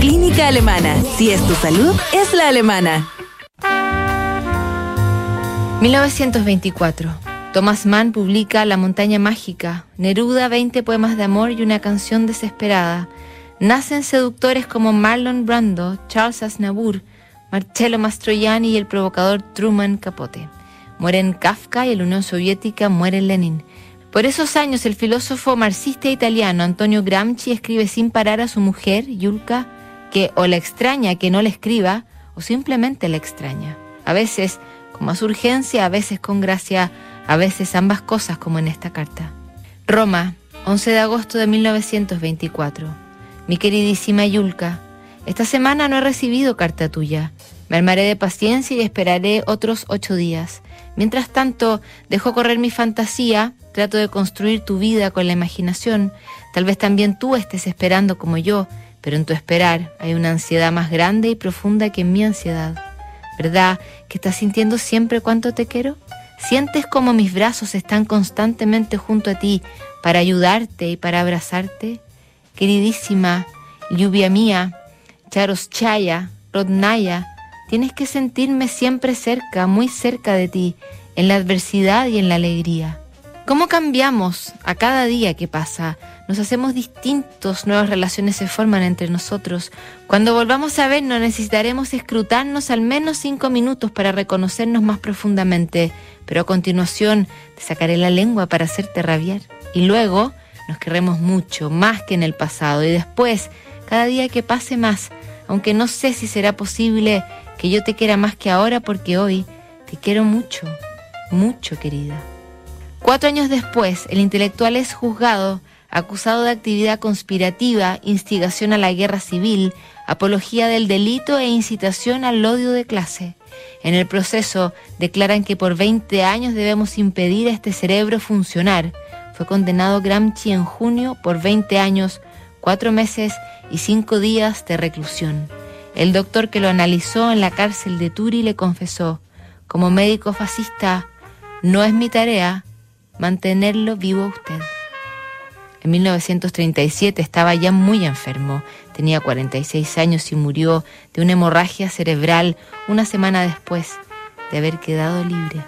Clínica Alemana. Si es tu salud, es la alemana. 1924. Thomas Mann publica La montaña mágica, Neruda 20 poemas de amor y una canción desesperada. Nacen seductores como Marlon Brando, Charles Aznavour, Marcello Mastroianni y el provocador Truman Capote. Mueren Kafka y la Unión Soviética muere Lenin. Por esos años el filósofo marxista italiano Antonio Gramsci escribe sin parar a su mujer, Yulka, que o la extraña que no le escriba o simplemente la extraña. A veces con más urgencia, a veces con gracia, a veces ambas cosas como en esta carta. Roma, 11 de agosto de 1924. Mi queridísima Yulka, esta semana no he recibido carta tuya. Me armaré de paciencia y esperaré otros ocho días. Mientras tanto, dejo correr mi fantasía, trato de construir tu vida con la imaginación. Tal vez también tú estés esperando como yo, pero en tu esperar hay una ansiedad más grande y profunda que en mi ansiedad. ¿Verdad que estás sintiendo siempre cuánto te quiero? ¿Sientes como mis brazos están constantemente junto a ti para ayudarte y para abrazarte? Queridísima, lluvia mía, Charoschaya, Rodnaya, tienes que sentirme siempre cerca, muy cerca de ti, en la adversidad y en la alegría. ¿Cómo cambiamos a cada día que pasa? Nos hacemos distintos, nuevas relaciones se forman entre nosotros. Cuando volvamos a vernos necesitaremos escrutarnos al menos cinco minutos para reconocernos más profundamente, pero a continuación te sacaré la lengua para hacerte rabiar. Y luego nos querremos mucho, más que en el pasado, y después, cada día que pase más, aunque no sé si será posible que yo te quiera más que ahora porque hoy te quiero mucho, mucho querida. Cuatro años después, el intelectual es juzgado, acusado de actividad conspirativa, instigación a la guerra civil, apología del delito e incitación al odio de clase. En el proceso declaran que por 20 años debemos impedir a este cerebro funcionar. Fue condenado Gramsci en junio por 20 años, cuatro meses y cinco días de reclusión. El doctor que lo analizó en la cárcel de Turi le confesó, como médico fascista, no es mi tarea mantenerlo vivo usted. En 1937 estaba ya muy enfermo, tenía 46 años y murió de una hemorragia cerebral una semana después de haber quedado libre.